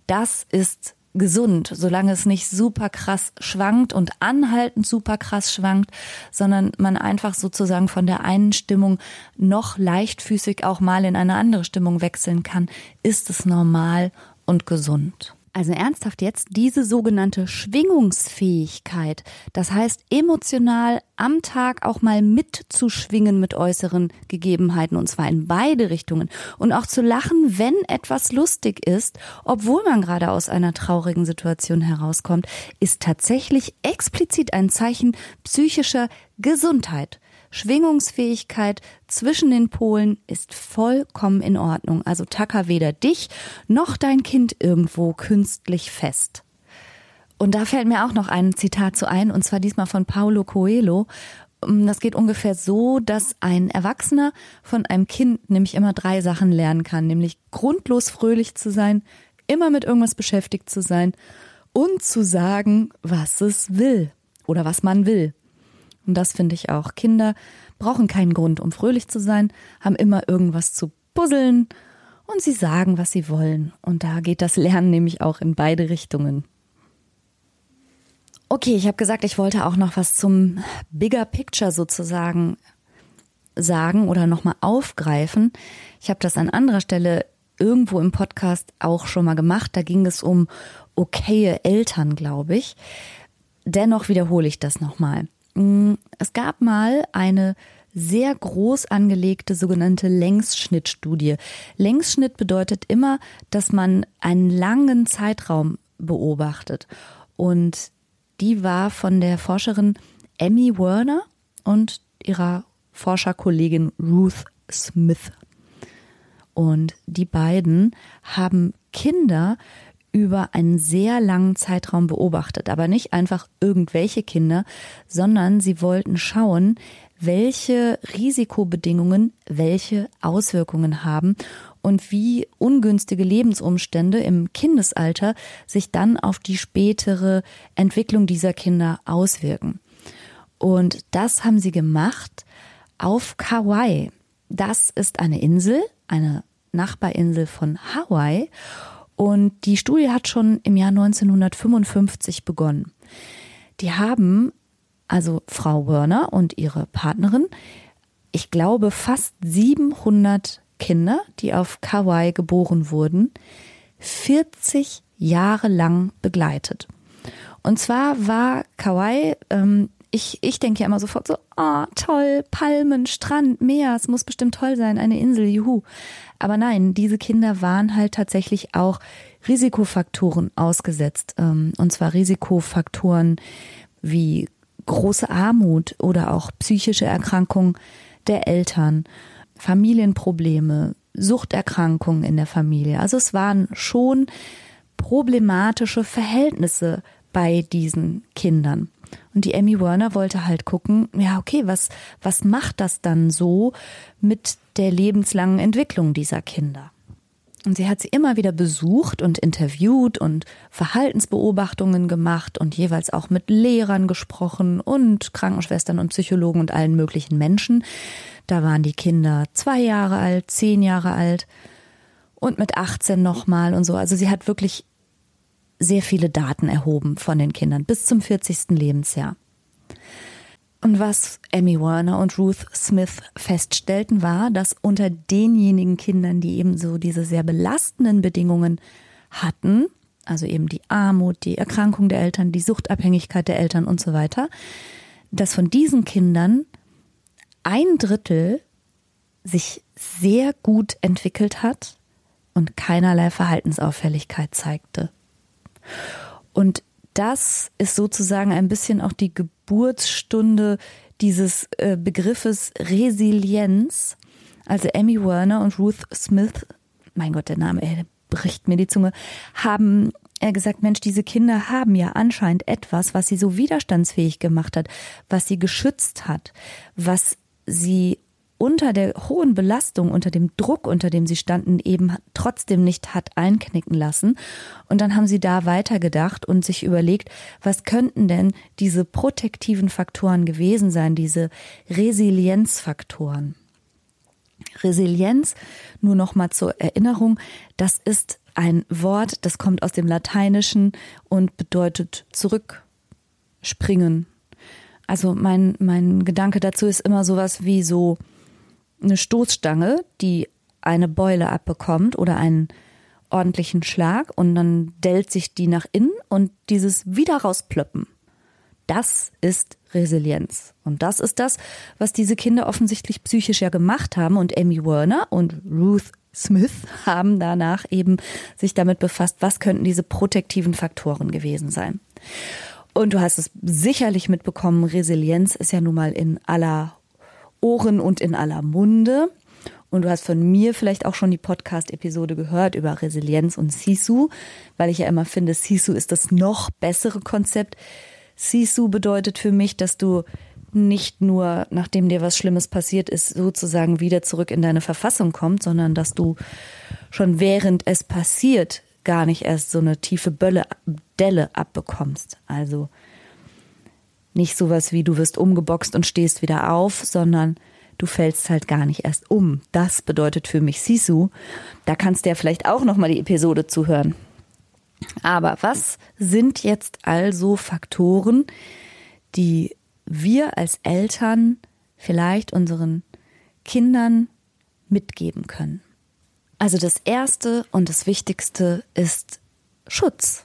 Das ist gesund, solange es nicht super krass schwankt und anhaltend super krass schwankt, sondern man einfach sozusagen von der einen Stimmung noch leichtfüßig auch mal in eine andere Stimmung wechseln kann, ist es normal und gesund. Also ernsthaft jetzt, diese sogenannte Schwingungsfähigkeit, das heißt emotional am Tag auch mal mitzuschwingen mit äußeren Gegebenheiten und zwar in beide Richtungen und auch zu lachen, wenn etwas lustig ist, obwohl man gerade aus einer traurigen Situation herauskommt, ist tatsächlich explizit ein Zeichen psychischer Gesundheit. Schwingungsfähigkeit zwischen den Polen ist vollkommen in Ordnung. Also tacker weder dich noch dein Kind irgendwo künstlich fest. Und da fällt mir auch noch ein Zitat zu ein, und zwar diesmal von Paulo Coelho. Das geht ungefähr so, dass ein Erwachsener von einem Kind nämlich immer drei Sachen lernen kann, nämlich grundlos fröhlich zu sein, immer mit irgendwas beschäftigt zu sein und zu sagen, was es will oder was man will. Und das finde ich auch. Kinder brauchen keinen Grund, um fröhlich zu sein, haben immer irgendwas zu puzzeln und sie sagen, was sie wollen. Und da geht das Lernen nämlich auch in beide Richtungen. Okay, ich habe gesagt, ich wollte auch noch was zum Bigger Picture sozusagen sagen oder nochmal aufgreifen. Ich habe das an anderer Stelle irgendwo im Podcast auch schon mal gemacht. Da ging es um okaye Eltern, glaube ich. Dennoch wiederhole ich das nochmal. Mm, es gab mal eine sehr groß angelegte sogenannte Längsschnittstudie. Längsschnitt bedeutet immer, dass man einen langen Zeitraum beobachtet. Und die war von der Forscherin Emmy Werner und ihrer Forscherkollegin Ruth Smith. Und die beiden haben Kinder über einen sehr langen Zeitraum beobachtet, aber nicht einfach irgendwelche Kinder, sondern sie wollten schauen, welche Risikobedingungen welche Auswirkungen haben und wie ungünstige Lebensumstände im Kindesalter sich dann auf die spätere Entwicklung dieser Kinder auswirken. Und das haben sie gemacht auf Kauai. Das ist eine Insel, eine Nachbarinsel von Hawaii. Und die Studie hat schon im Jahr 1955 begonnen. Die haben, also Frau Werner und ihre Partnerin, ich glaube fast 700 Kinder, die auf Kauai geboren wurden, 40 Jahre lang begleitet. Und zwar war Kauai ähm, ich, ich denke ja immer sofort so, oh, toll, Palmen, Strand, Meer, es muss bestimmt toll sein, eine Insel, juhu. Aber nein, diese Kinder waren halt tatsächlich auch Risikofaktoren ausgesetzt. Ähm, und zwar Risikofaktoren wie große Armut oder auch psychische Erkrankung der Eltern, Familienprobleme, Suchterkrankungen in der Familie. Also es waren schon problematische Verhältnisse bei diesen Kindern. Und die Emmy Werner wollte halt gucken, ja, okay, was, was macht das dann so mit der lebenslangen Entwicklung dieser Kinder? Und sie hat sie immer wieder besucht und interviewt und Verhaltensbeobachtungen gemacht und jeweils auch mit Lehrern gesprochen und Krankenschwestern und Psychologen und allen möglichen Menschen. Da waren die Kinder zwei Jahre alt, zehn Jahre alt und mit 18 nochmal und so. Also sie hat wirklich sehr viele Daten erhoben von den Kindern bis zum 40. Lebensjahr. Und was Emmy Werner und Ruth Smith feststellten, war, dass unter denjenigen Kindern, die eben so diese sehr belastenden Bedingungen hatten, also eben die Armut, die Erkrankung der Eltern, die Suchtabhängigkeit der Eltern und so weiter, dass von diesen Kindern ein Drittel sich sehr gut entwickelt hat und keinerlei Verhaltensauffälligkeit zeigte. Und das ist sozusagen ein bisschen auch die Geburtsstunde dieses äh, Begriffes Resilienz. Also Emmy Werner und Ruth Smith, mein Gott, der Name, ey, bricht mir die Zunge, haben er gesagt, Mensch, diese Kinder haben ja anscheinend etwas, was sie so widerstandsfähig gemacht hat, was sie geschützt hat, was sie unter der hohen Belastung, unter dem Druck, unter dem sie standen, eben trotzdem nicht hat einknicken lassen. Und dann haben sie da weitergedacht und sich überlegt, was könnten denn diese protektiven Faktoren gewesen sein, diese Resilienzfaktoren. Resilienz, nur noch mal zur Erinnerung, das ist ein Wort, das kommt aus dem Lateinischen und bedeutet zurückspringen. Also mein, mein Gedanke dazu ist immer sowas wie so, eine Stoßstange, die eine Beule abbekommt oder einen ordentlichen Schlag und dann dellt sich die nach innen und dieses wieder rausplöppen. Das ist Resilienz. Und das ist das, was diese Kinder offensichtlich psychisch ja gemacht haben. Und Amy Werner und Ruth Smith haben danach eben sich damit befasst, was könnten diese protektiven Faktoren gewesen sein. Und du hast es sicherlich mitbekommen, Resilienz ist ja nun mal in aller Ohren und in aller Munde. Und du hast von mir vielleicht auch schon die Podcast-Episode gehört über Resilienz und Sisu, weil ich ja immer finde, Sisu ist das noch bessere Konzept. Sisu bedeutet für mich, dass du nicht nur, nachdem dir was Schlimmes passiert ist, sozusagen wieder zurück in deine Verfassung kommst, sondern dass du schon während es passiert gar nicht erst so eine tiefe Bölle, Delle abbekommst. Also nicht sowas wie du wirst umgeboxt und stehst wieder auf, sondern du fällst halt gar nicht erst um. Das bedeutet für mich Sisu. Da kannst du ja vielleicht auch noch mal die Episode zuhören. Aber was sind jetzt also Faktoren, die wir als Eltern vielleicht unseren Kindern mitgeben können? Also das Erste und das Wichtigste ist Schutz.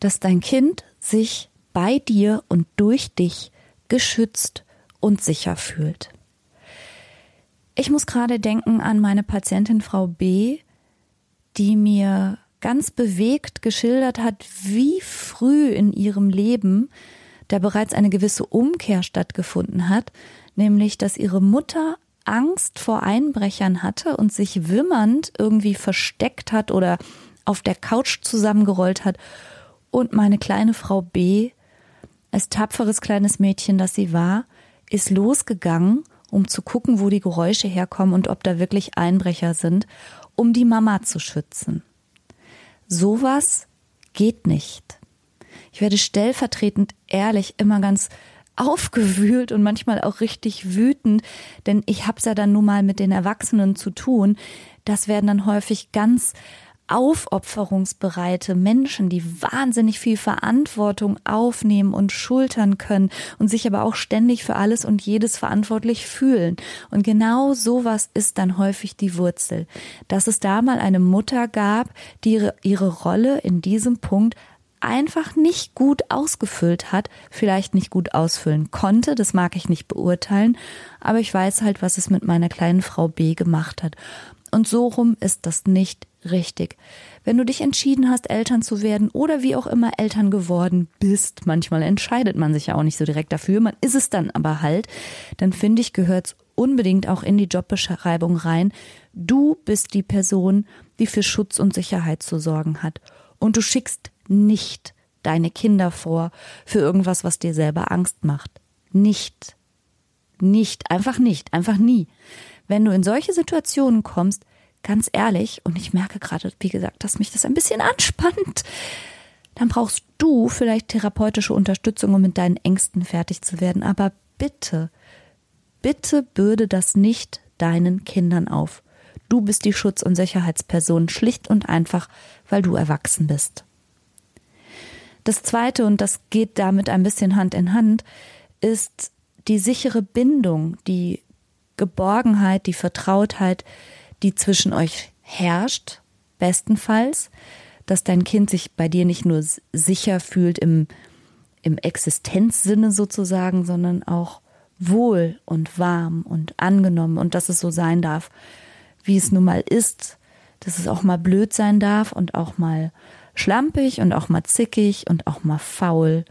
Dass dein Kind sich bei dir und durch dich geschützt und sicher fühlt. Ich muss gerade denken an meine Patientin Frau B, die mir ganz bewegt geschildert hat, wie früh in ihrem Leben da bereits eine gewisse Umkehr stattgefunden hat, nämlich dass ihre Mutter Angst vor Einbrechern hatte und sich wimmernd irgendwie versteckt hat oder auf der Couch zusammengerollt hat und meine kleine Frau B, als tapferes kleines Mädchen, das sie war, ist losgegangen, um zu gucken, wo die Geräusche herkommen und ob da wirklich Einbrecher sind, um die Mama zu schützen. Sowas geht nicht. Ich werde stellvertretend ehrlich immer ganz aufgewühlt und manchmal auch richtig wütend, denn ich hab's ja dann nun mal mit den Erwachsenen zu tun. Das werden dann häufig ganz aufopferungsbereite Menschen, die wahnsinnig viel Verantwortung aufnehmen und schultern können und sich aber auch ständig für alles und jedes verantwortlich fühlen. Und genau sowas ist dann häufig die Wurzel, dass es da mal eine Mutter gab, die ihre, ihre Rolle in diesem Punkt einfach nicht gut ausgefüllt hat, vielleicht nicht gut ausfüllen konnte, das mag ich nicht beurteilen, aber ich weiß halt, was es mit meiner kleinen Frau B gemacht hat. Und so rum ist das nicht richtig. Wenn du dich entschieden hast, Eltern zu werden oder wie auch immer Eltern geworden bist, manchmal entscheidet man sich ja auch nicht so direkt dafür, man ist es dann aber halt, dann finde ich, gehört es unbedingt auch in die Jobbeschreibung rein. Du bist die Person, die für Schutz und Sicherheit zu sorgen hat. Und du schickst nicht deine Kinder vor für irgendwas, was dir selber Angst macht. Nicht. Nicht. Einfach nicht. Einfach nie. Wenn du in solche Situationen kommst, ganz ehrlich, und ich merke gerade, wie gesagt, dass mich das ein bisschen anspannt, dann brauchst du vielleicht therapeutische Unterstützung, um mit deinen Ängsten fertig zu werden. Aber bitte, bitte bürde das nicht deinen Kindern auf. Du bist die Schutz- und Sicherheitsperson, schlicht und einfach, weil du erwachsen bist. Das zweite, und das geht damit ein bisschen Hand in Hand, ist die sichere Bindung, die Geborgenheit, die Vertrautheit, die zwischen euch herrscht, bestenfalls, dass dein Kind sich bei dir nicht nur sicher fühlt im, im Existenzsinne sozusagen, sondern auch wohl und warm und angenommen und dass es so sein darf, wie es nun mal ist, dass es auch mal blöd sein darf und auch mal schlampig und auch mal zickig und auch mal faul,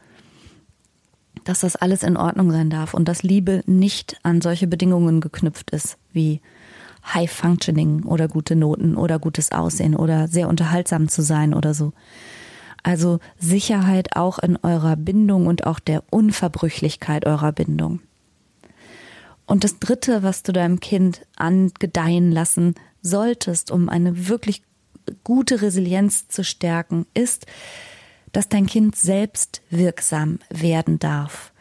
dass das alles in Ordnung sein darf und dass Liebe nicht an solche Bedingungen geknüpft ist wie High Functioning oder gute Noten oder gutes Aussehen oder sehr unterhaltsam zu sein oder so. Also Sicherheit auch in eurer Bindung und auch der Unverbrüchlichkeit eurer Bindung. Und das Dritte, was du deinem Kind angedeihen lassen solltest, um eine wirklich gute Resilienz zu stärken, ist, dass dein Kind selbst wirksam werden darf.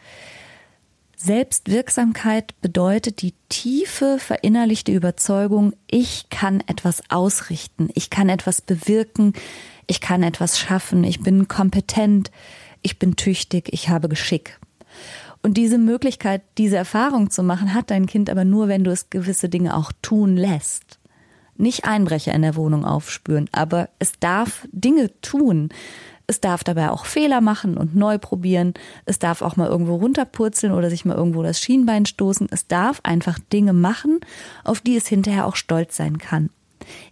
Selbstwirksamkeit bedeutet die tiefe verinnerlichte Überzeugung, ich kann etwas ausrichten, ich kann etwas bewirken, ich kann etwas schaffen, ich bin kompetent, ich bin tüchtig, ich habe Geschick. Und diese Möglichkeit, diese Erfahrung zu machen, hat dein Kind aber nur, wenn du es gewisse Dinge auch tun lässt nicht Einbrecher in der Wohnung aufspüren, aber es darf Dinge tun. Es darf dabei auch Fehler machen und neu probieren. Es darf auch mal irgendwo runterpurzeln oder sich mal irgendwo das Schienbein stoßen. Es darf einfach Dinge machen, auf die es hinterher auch stolz sein kann.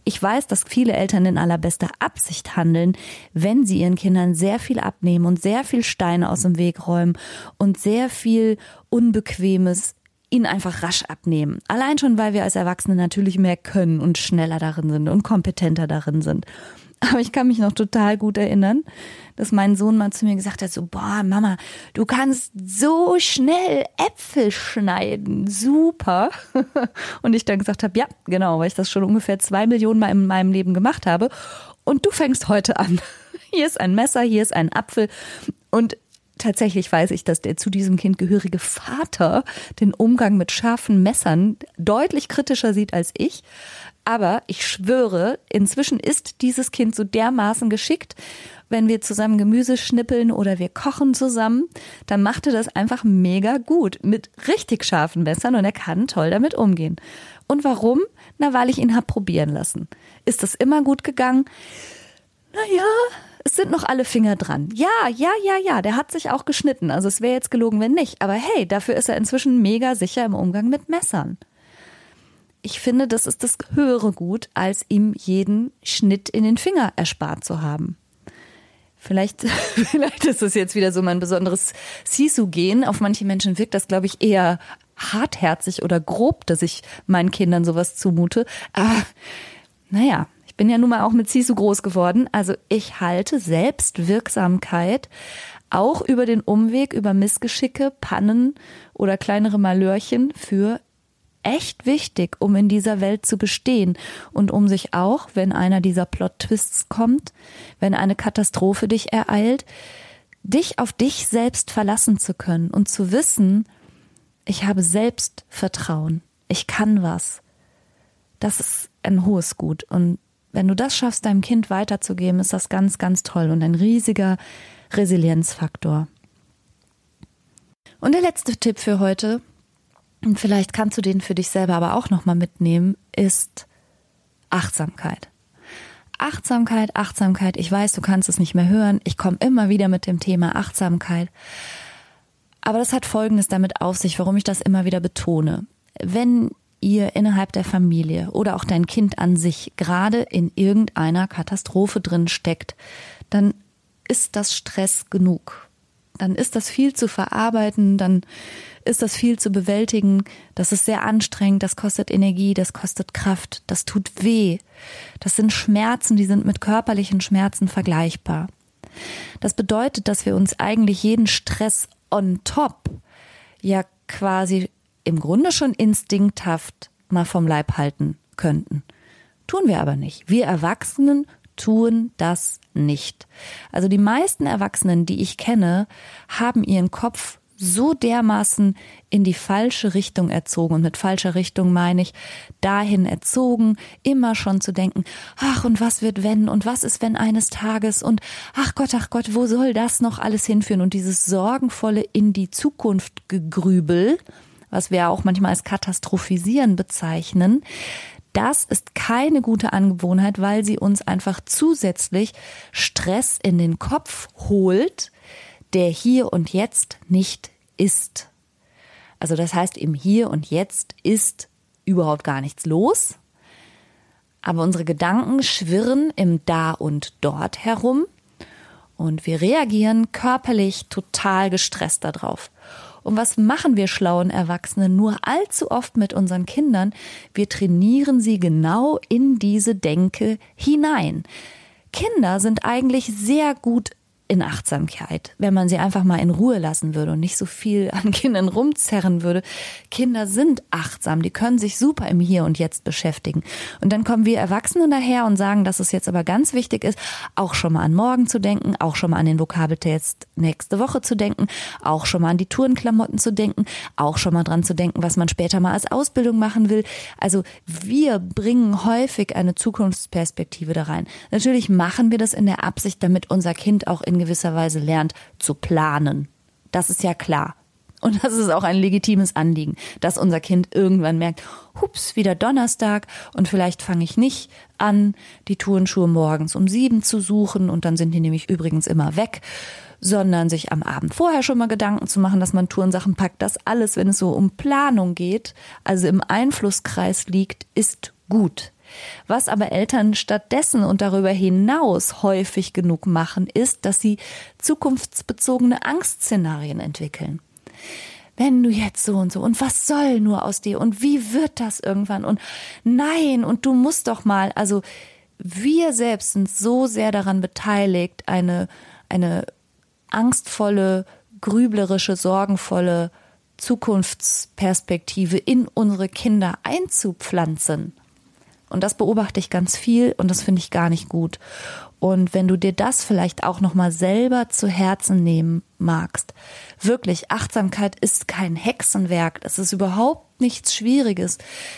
Ich weiß, dass viele Eltern in allerbester Absicht handeln, wenn sie ihren Kindern sehr viel abnehmen und sehr viel Steine aus dem Weg räumen und sehr viel Unbequemes ihn einfach rasch abnehmen. Allein schon, weil wir als Erwachsene natürlich mehr können und schneller darin sind und kompetenter darin sind. Aber ich kann mich noch total gut erinnern, dass mein Sohn mal zu mir gesagt hat, so, boah, Mama, du kannst so schnell Äpfel schneiden. Super. Und ich dann gesagt habe, ja, genau, weil ich das schon ungefähr zwei Millionen Mal in meinem Leben gemacht habe. Und du fängst heute an. Hier ist ein Messer, hier ist ein Apfel. Und tatsächlich weiß ich, dass der zu diesem Kind gehörige Vater den Umgang mit scharfen Messern deutlich kritischer sieht als ich. Aber ich schwöre, inzwischen ist dieses Kind so dermaßen geschickt, wenn wir zusammen Gemüse schnippeln oder wir kochen zusammen, dann macht er das einfach mega gut mit richtig scharfen Messern und er kann toll damit umgehen. Und warum? Na, weil ich ihn hab probieren lassen. Ist das immer gut gegangen? Naja, es sind noch alle Finger dran. Ja, ja, ja, ja, der hat sich auch geschnitten. Also es wäre jetzt gelogen, wenn nicht. Aber hey, dafür ist er inzwischen mega sicher im Umgang mit Messern. Ich finde, das ist das höhere Gut, als ihm jeden Schnitt in den Finger erspart zu haben. Vielleicht, vielleicht ist es jetzt wieder so mein besonderes Sisu-Gen. Auf manche Menschen wirkt das, glaube ich, eher hartherzig oder grob, dass ich meinen Kindern sowas zumute. Aber naja, ich bin ja nun mal auch mit Sisu groß geworden. Also ich halte Selbstwirksamkeit auch über den Umweg, über Missgeschicke, Pannen oder kleinere Malörchen für echt wichtig, um in dieser Welt zu bestehen und um sich auch, wenn einer dieser Plot-Twists kommt, wenn eine Katastrophe dich ereilt, dich auf dich selbst verlassen zu können und zu wissen, ich habe Selbstvertrauen, ich kann was. Das ist ein hohes Gut und wenn du das schaffst, deinem Kind weiterzugeben, ist das ganz, ganz toll und ein riesiger Resilienzfaktor. Und der letzte Tipp für heute, und vielleicht kannst du den für dich selber aber auch nochmal mitnehmen, ist Achtsamkeit. Achtsamkeit, Achtsamkeit. Ich weiß, du kannst es nicht mehr hören. Ich komme immer wieder mit dem Thema Achtsamkeit. Aber das hat Folgendes damit auf sich, warum ich das immer wieder betone. Wenn ihr innerhalb der Familie oder auch dein Kind an sich gerade in irgendeiner Katastrophe drin steckt, dann ist das Stress genug. Dann ist das viel zu verarbeiten, dann ist das viel zu bewältigen. Das ist sehr anstrengend, das kostet Energie, das kostet Kraft, das tut weh. Das sind Schmerzen, die sind mit körperlichen Schmerzen vergleichbar. Das bedeutet, dass wir uns eigentlich jeden Stress on top ja quasi im Grunde schon instinkthaft mal vom Leib halten könnten. Tun wir aber nicht. Wir Erwachsenen tun das nicht. Also die meisten Erwachsenen, die ich kenne, haben ihren Kopf so dermaßen in die falsche Richtung erzogen. Und mit falscher Richtung meine ich dahin erzogen, immer schon zu denken, ach, und was wird wenn und was ist wenn eines Tages und ach Gott, ach Gott, wo soll das noch alles hinführen? Und dieses sorgenvolle in die Zukunft gegrübel, was wir auch manchmal als katastrophisieren bezeichnen, das ist keine gute Angewohnheit, weil sie uns einfach zusätzlich Stress in den Kopf holt, der hier und jetzt nicht ist. Also das heißt, im Hier und Jetzt ist überhaupt gar nichts los, aber unsere Gedanken schwirren im Da und Dort herum und wir reagieren körperlich total gestresst darauf. Und was machen wir schlauen Erwachsenen nur allzu oft mit unseren Kindern? Wir trainieren sie genau in diese Denke hinein. Kinder sind eigentlich sehr gut in Achtsamkeit, wenn man sie einfach mal in Ruhe lassen würde und nicht so viel an Kindern rumzerren würde. Kinder sind achtsam, die können sich super im Hier und Jetzt beschäftigen. Und dann kommen wir Erwachsene daher und sagen, dass es jetzt aber ganz wichtig ist, auch schon mal an morgen zu denken, auch schon mal an den Vokabeltest nächste Woche zu denken, auch schon mal an die Tourenklamotten zu denken, auch schon mal dran zu denken, was man später mal als Ausbildung machen will. Also wir bringen häufig eine Zukunftsperspektive da rein. Natürlich machen wir das in der Absicht, damit unser Kind auch in gewisser Weise lernt zu planen. Das ist ja klar. Und das ist auch ein legitimes Anliegen, dass unser Kind irgendwann merkt, hups, wieder Donnerstag und vielleicht fange ich nicht an, die Turnschuhe morgens um sieben zu suchen und dann sind die nämlich übrigens immer weg, sondern sich am Abend vorher schon mal Gedanken zu machen, dass man Turnsachen packt. Das alles, wenn es so um Planung geht, also im Einflusskreis liegt, ist gut. Was aber Eltern stattdessen und darüber hinaus häufig genug machen, ist, dass sie zukunftsbezogene Angstszenarien entwickeln. Wenn du jetzt so und so und was soll nur aus dir und wie wird das irgendwann und nein und du musst doch mal, also wir selbst sind so sehr daran beteiligt, eine, eine angstvolle, grüblerische, sorgenvolle Zukunftsperspektive in unsere Kinder einzupflanzen. Und das beobachte ich ganz viel und das finde ich gar nicht gut. Und wenn du dir das vielleicht auch noch mal selber zu Herzen nehmen magst, wirklich Achtsamkeit ist kein Hexenwerk, das ist überhaupt nichts Schwieriges.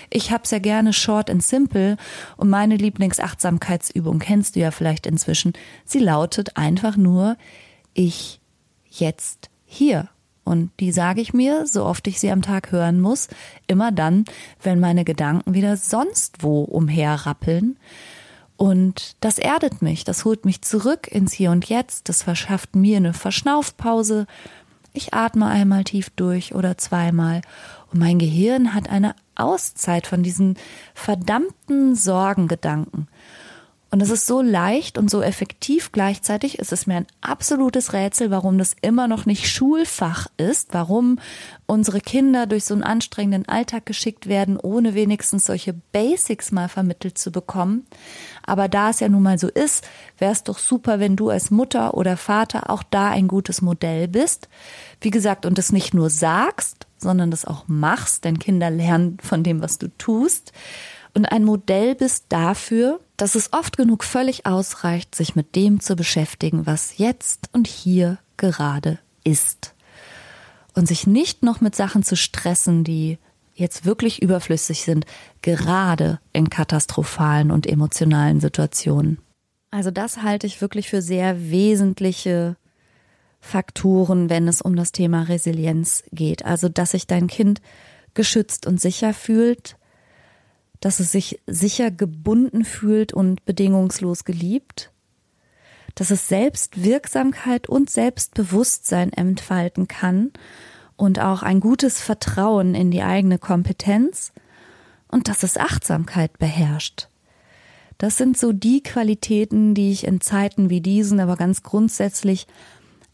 Ich hab's ja gerne short and simple und meine Lieblingsachtsamkeitsübung kennst du ja vielleicht inzwischen. Sie lautet einfach nur ich jetzt hier. Und die sage ich mir, so oft ich sie am Tag hören muss, immer dann, wenn meine Gedanken wieder sonst wo umherrappeln. Und das erdet mich, das holt mich zurück ins Hier und Jetzt, das verschafft mir eine Verschnaufpause. Ich atme einmal tief durch oder zweimal und mein Gehirn hat eine Auszeit von diesen verdammten Sorgengedanken. Und es ist so leicht und so effektiv gleichzeitig. Es ist mir ein absolutes Rätsel, warum das immer noch nicht Schulfach ist, warum unsere Kinder durch so einen anstrengenden Alltag geschickt werden, ohne wenigstens solche Basics mal vermittelt zu bekommen. Aber da es ja nun mal so ist, wäre es doch super, wenn du als Mutter oder Vater auch da ein gutes Modell bist. Wie gesagt, und es nicht nur sagst, sondern das auch machst, denn Kinder lernen von dem, was du tust. Und ein Modell bist dafür, dass es oft genug völlig ausreicht, sich mit dem zu beschäftigen, was jetzt und hier gerade ist. Und sich nicht noch mit Sachen zu stressen, die jetzt wirklich überflüssig sind, gerade in katastrophalen und emotionalen Situationen. Also das halte ich wirklich für sehr wesentliche Faktoren, wenn es um das Thema Resilienz geht. Also, dass sich dein Kind geschützt und sicher fühlt, dass es sich sicher gebunden fühlt und bedingungslos geliebt, dass es Selbstwirksamkeit und Selbstbewusstsein entfalten kann und auch ein gutes Vertrauen in die eigene Kompetenz und dass es Achtsamkeit beherrscht. Das sind so die Qualitäten, die ich in Zeiten wie diesen, aber ganz grundsätzlich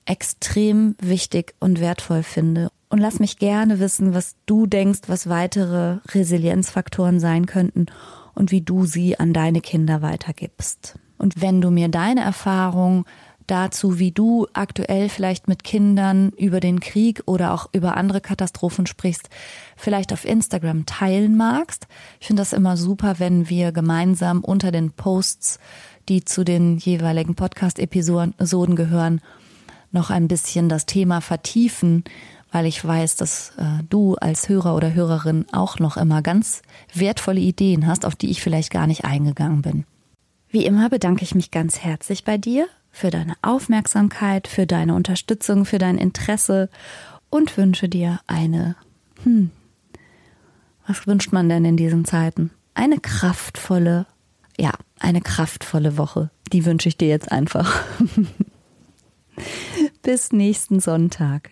extrem wichtig und wertvoll finde und lass mich gerne wissen, was du denkst, was weitere Resilienzfaktoren sein könnten und wie du sie an deine Kinder weitergibst. Und wenn du mir deine Erfahrung dazu, wie du aktuell vielleicht mit Kindern über den Krieg oder auch über andere Katastrophen sprichst, vielleicht auf Instagram teilen magst. Ich finde das immer super, wenn wir gemeinsam unter den Posts, die zu den jeweiligen Podcast-Episoden gehören, noch ein bisschen das Thema vertiefen weil ich weiß, dass äh, du als Hörer oder Hörerin auch noch immer ganz wertvolle Ideen hast, auf die ich vielleicht gar nicht eingegangen bin. Wie immer bedanke ich mich ganz herzlich bei dir für deine Aufmerksamkeit, für deine Unterstützung, für dein Interesse und wünsche dir eine, hm, was wünscht man denn in diesen Zeiten? Eine kraftvolle, ja, eine kraftvolle Woche. Die wünsche ich dir jetzt einfach. Bis nächsten Sonntag.